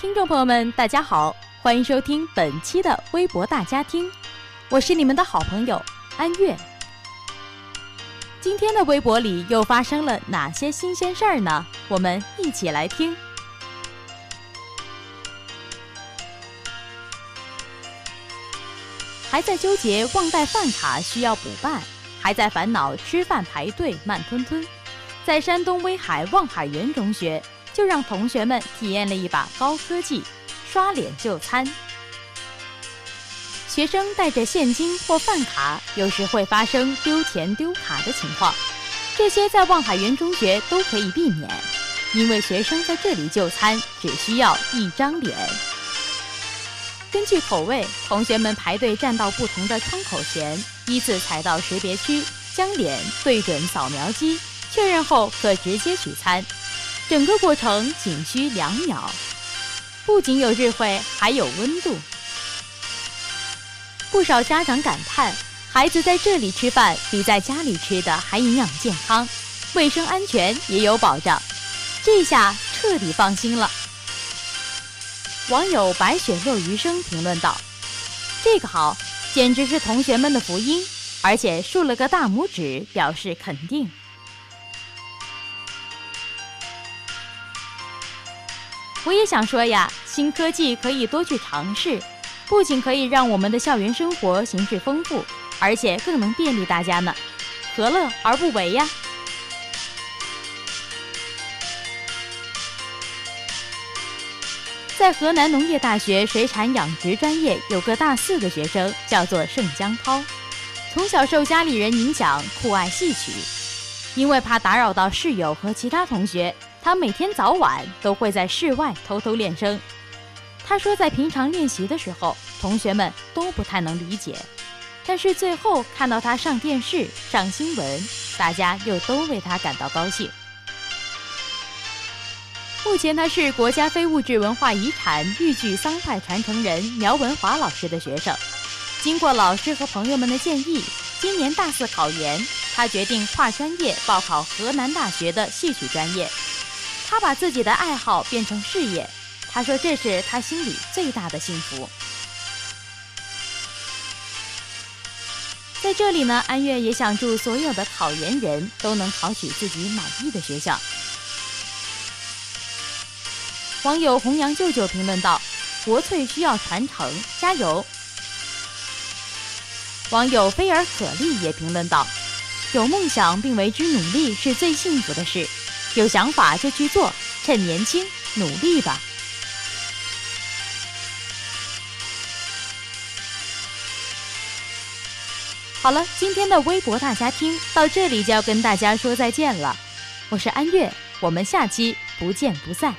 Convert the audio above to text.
听众朋友们，大家好，欢迎收听本期的微博大家听，我是你们的好朋友安月。今天的微博里又发生了哪些新鲜事儿呢？我们一起来听。还在纠结忘带饭卡需要补办，还在烦恼吃饭排队慢吞吞，在山东威海望海园中学。就让同学们体验了一把高科技——刷脸就餐。学生带着现金或饭卡，有时会发生丢钱丢卡的情况，这些在望海园中学都可以避免，因为学生在这里就餐只需要一张脸。根据口味，同学们排队站到不同的窗口前，依次踩到识别区，将脸对准扫描机，确认后可直接取餐。整个过程仅需两秒，不仅有智慧，还有温度。不少家长感叹，孩子在这里吃饭比在家里吃的还营养健康，卫生安全也有保障，这下彻底放心了。网友白雪落余生评论道：“这个好，简直是同学们的福音，而且竖了个大拇指表示肯定。”我也想说呀，新科技可以多去尝试，不仅可以让我们的校园生活形式丰富，而且更能便利大家呢，何乐而不为呀？在河南农业大学水产养殖专业有个大四的学生，叫做盛江涛，从小受家里人影响，酷爱戏曲，因为怕打扰到室友和其他同学。他每天早晚都会在室外偷偷练声。他说，在平常练习的时候，同学们都不太能理解，但是最后看到他上电视、上新闻，大家又都为他感到高兴。目前，他是国家非物质文化遗产豫剧桑派传承人苗文华老师的学生。经过老师和朋友们的建议，今年大四考研，他决定跨专业报考河南大学的戏曲专业。他把自己的爱好变成事业，他说这是他心里最大的幸福。在这里呢，安月也想祝所有的考研人都能考取自己满意的学校。网友弘扬舅舅评论道：“国粹需要传承，加油！”网友菲尔可丽也评论道：“有梦想并为之努力是最幸福的事。”有想法就去做，趁年轻努力吧。好了，今天的微博大家听到这里就要跟大家说再见了。我是安月，我们下期不见不散。